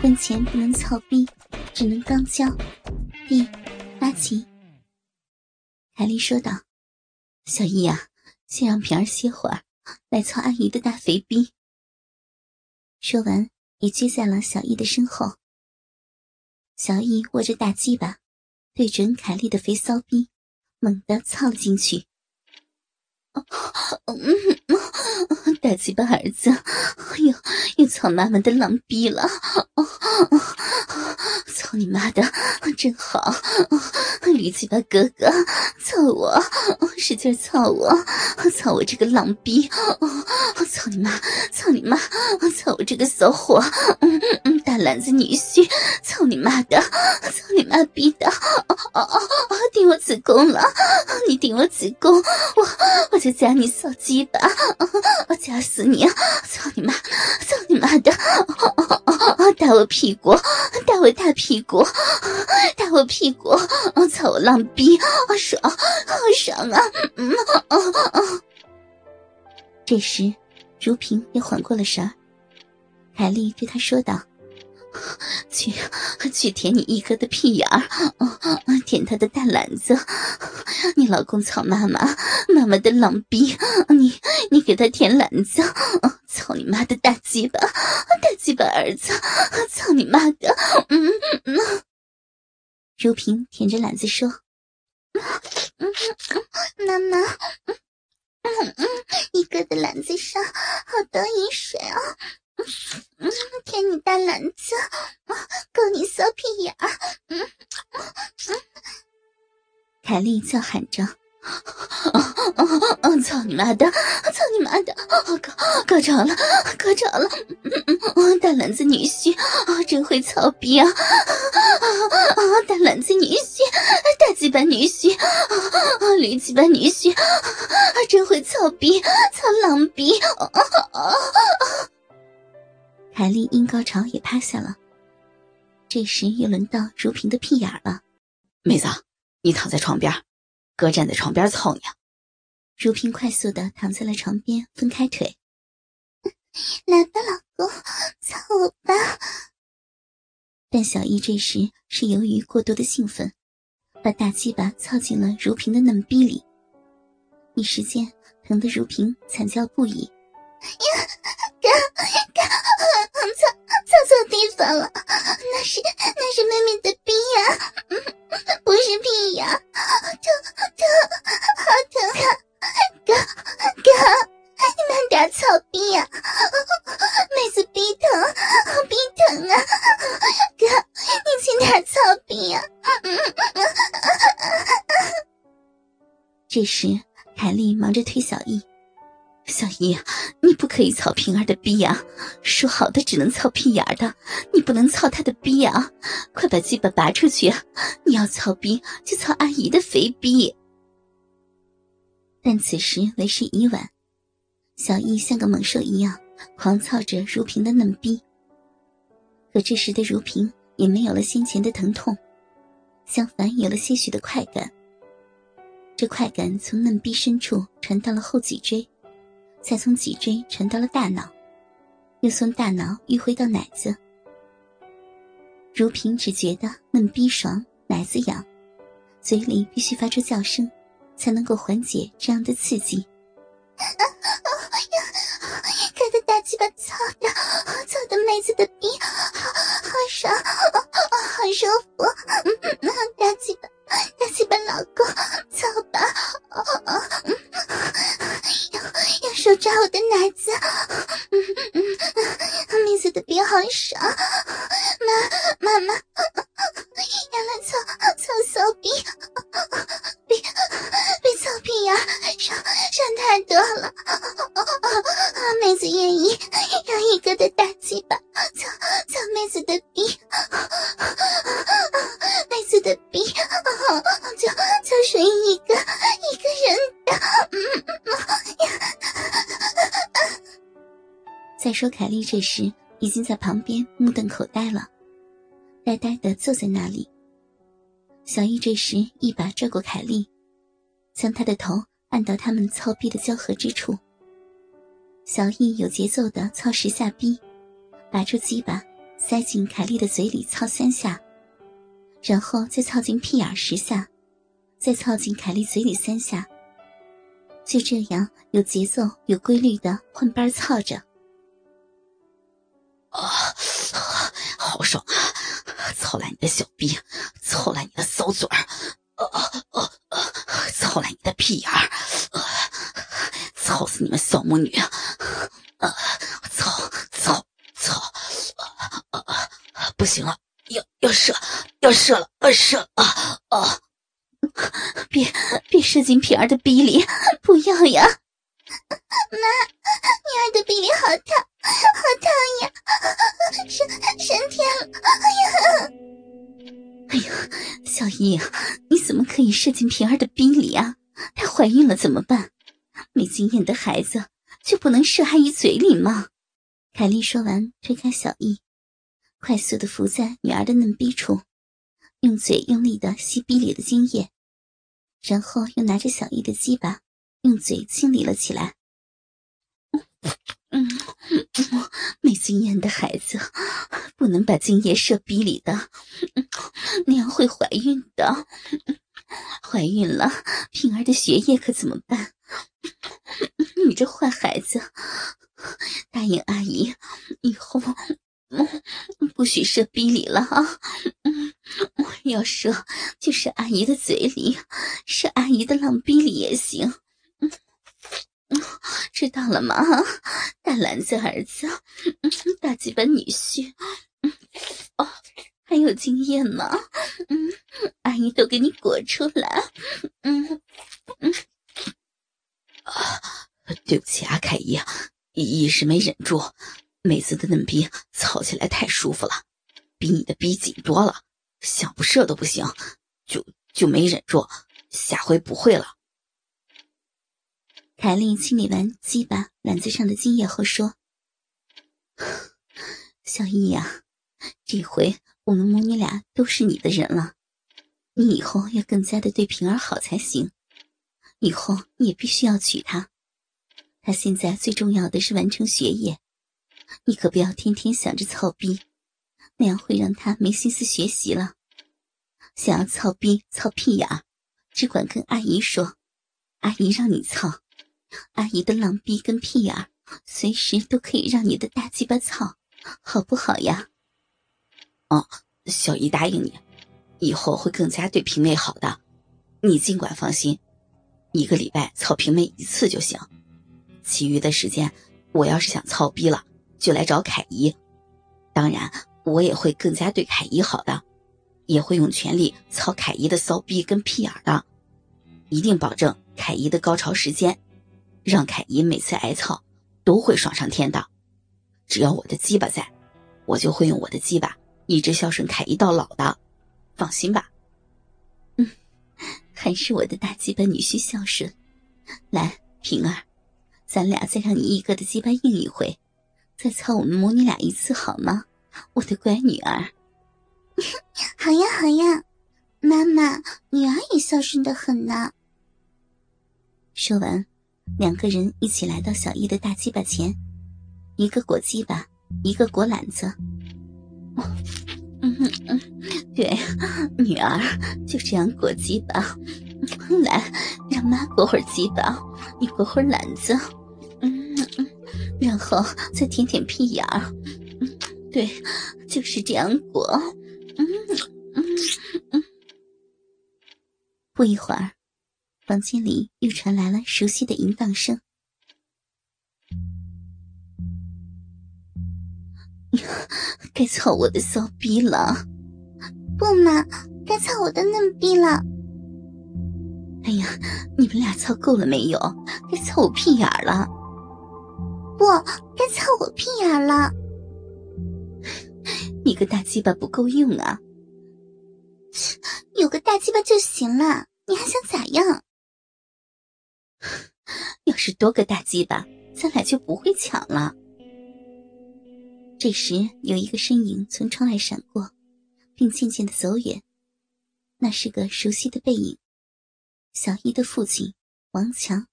婚前不能操逼，只能刚交。弟，阿奇，凯莉说道：“小易啊，先让平儿歇会儿，来操阿姨的大肥逼。”说完，也撅在了小易的身后。小易握着大鸡巴，对准凯莉的肥骚逼，猛地操了进去。大鸡巴儿子，又又操妈妈的狼逼了！操你妈的，真好！驴鸡巴哥哥，操我，使劲操我，操我这个狼逼！操你妈，操你妈，操我这个骚货！大篮子女婿，操你妈的，操你妈逼的！哦哦哦，顶我子宫了！你顶我子宫，我我就夹你骚鸡巴！我夹死你！操你妈！操你妈的！打我屁股！打我大屁股！打我屁股！操我浪逼！爽，好爽啊！嗯嗯嗯。这时，如萍也缓过了神儿，凯莉对他说道。去，去舔你一哥的屁眼儿，舔他的大篮子。你老公操妈妈，妈妈的狼逼，你你给他舔篮子，操你妈的大鸡巴，大鸡巴儿子，操你妈的！嗯嗯。如萍舔着篮子说：“妈妈，嗯嗯，一哥的篮子上好多饮水啊。”嗯，舔你大篮子，够你骚屁眼儿，嗯嗯，凯莉叫喊着：“操你妈的，操你妈的，高高潮了，高潮了，大篮子女婿，真会操逼啊！啊大篮子女婿，大鸡巴女婿，啊驴鸡巴女婿，啊真会操逼，操狼逼！”凯莉因高潮也趴下了。这时又轮到如萍的屁眼了。妹子，你躺在床边，哥站在床边操你。如萍快速的躺在了床边，分开腿。来吧，老公，操我吧。但小易这时是由于过多的兴奋，把大鸡巴操进了如萍的嫩逼里，一时间疼得如萍惨叫不已。呀，哥哥，操操错地方了，那是那是妹妹的这时，凯莉忙着推小易。小易，你不可以操平儿的逼呀！说好的只能操屁眼的，你不能操她的逼呀！快把鸡巴拔出去！你要操逼就操阿姨的肥逼。但此时为时已晚，小易像个猛兽一样狂操着如萍的嫩逼。可这时的如萍也没有了先前的疼痛，相反有了些许的快感。这快感从嫩逼深处传到了后脊椎。再从脊椎传到了大脑，又从大脑迂回到奶子。如萍只觉得嫩逼爽，奶子痒，嘴里必须发出叫声，才能够缓解这样的刺激。哥的大鸡巴操的，操的妹子的逼，好好爽，好舒服。我的奶子，嗯嗯嗯，妹子的鼻好爽，妈妈妈，原来操操骚逼，逼逼操逼呀，爽爽太多了，妹子愿意用一个的再说，凯莉这时已经在旁边目瞪口呆了，呆呆的坐在那里。小易这时一把拽过凯莉，将她的头按到他们操逼的交合之处。小易有节奏的操十下逼，拔出鸡巴，塞进凯莉的嘴里操三下，然后再操进屁眼十下，再操进凯莉嘴里三下。就这样有节奏、有规律的换班操着。啊，好爽啊！操烂你的小逼，操烂你的骚嘴儿，啊啊啊！操烂你的屁眼儿，操死你们小母女！啊，操操操！啊啊！不行了，要要射，要射了，要射啊啊！别别射进平儿的逼里，不要呀！妈，女儿的逼里好烫，好烫呀！升升天了！哎呀！哎呀，小易，你怎么可以射进平儿的逼里啊？她怀孕了怎么办？没经验的孩子就不能射阿姨嘴里吗？凯莉说完，推开小易，快速的伏在女儿的嫩逼处。用嘴用力的吸逼里的精液，然后又拿着小易的鸡巴，用嘴清理了起来。嗯，没经验的孩子不能把精液射逼里的，那样会怀孕的。怀孕了，平儿的学业可怎么办？你这坏孩子，答应阿姨，以后不许射逼里了啊！要射，就射阿姨的嘴里，射阿姨的浪逼里也行。知道了吗？大篮子儿子，大鸡巴女婿，哦，还有经验呢。嗯，阿姨都给你裹出来。嗯嗯，啊，对不起啊，凯姨，一时没忍住，妹子的嫩逼操起来太舒服了，比你的逼紧多了。想不射都不行，就就没忍住，下回不会了。凯莉清理完鸡巴篮子上的精液后说：“小易呀，这回我们母女俩都是你的人了，你以后要更加的对平儿好才行。以后你也必须要娶她，她现在最重要的是完成学业，你可不要天天想着操逼。”那样会让他没心思学习了。想要操逼操屁眼，只管跟阿姨说，阿姨让你操。阿姨的浪逼跟屁眼，随时都可以让你的大鸡巴操，好不好呀？哦，小姨答应你，以后会更加对平妹好的。你尽管放心，一个礼拜操平妹一次就行，其余的时间，我要是想操逼了，就来找凯姨。当然。我也会更加对凯姨好的，也会用全力操凯姨的骚逼跟屁眼的，一定保证凯姨的高潮时间，让凯姨每次挨操都会爽上天的。只要我的鸡巴在，我就会用我的鸡巴一直孝顺凯姨到老的，放心吧。嗯，还是我的大鸡巴女婿孝顺。来，平儿，咱俩再让你一哥的鸡巴硬一回，再操我们母女俩一次好吗？我的乖女儿，好呀好呀，妈妈，女儿也孝顺的很呢。说完，两个人一起来到小易的大鸡巴前，一个裹鸡巴，一个裹篮子。嗯嗯，对，女儿就这样裹鸡巴。来，让妈裹会儿鸡巴，你裹会儿篮子。嗯嗯，然后再舔舔屁眼儿。嗯对，就是这样裹。嗯嗯嗯。不一会儿，房间里又传来了熟悉的淫荡声。该操我的骚逼了！不嘛，该操我的嫩逼了！哎呀，你们俩操够了没有？该操我屁眼了！不该操我屁眼了！你个大鸡巴不够用啊！有个大鸡巴就行了，你还想咋样？要是多个大鸡巴，咱俩就不会抢了。这时，有一个身影从窗外闪过，并渐渐的走远。那是个熟悉的背影，小一的父亲王强。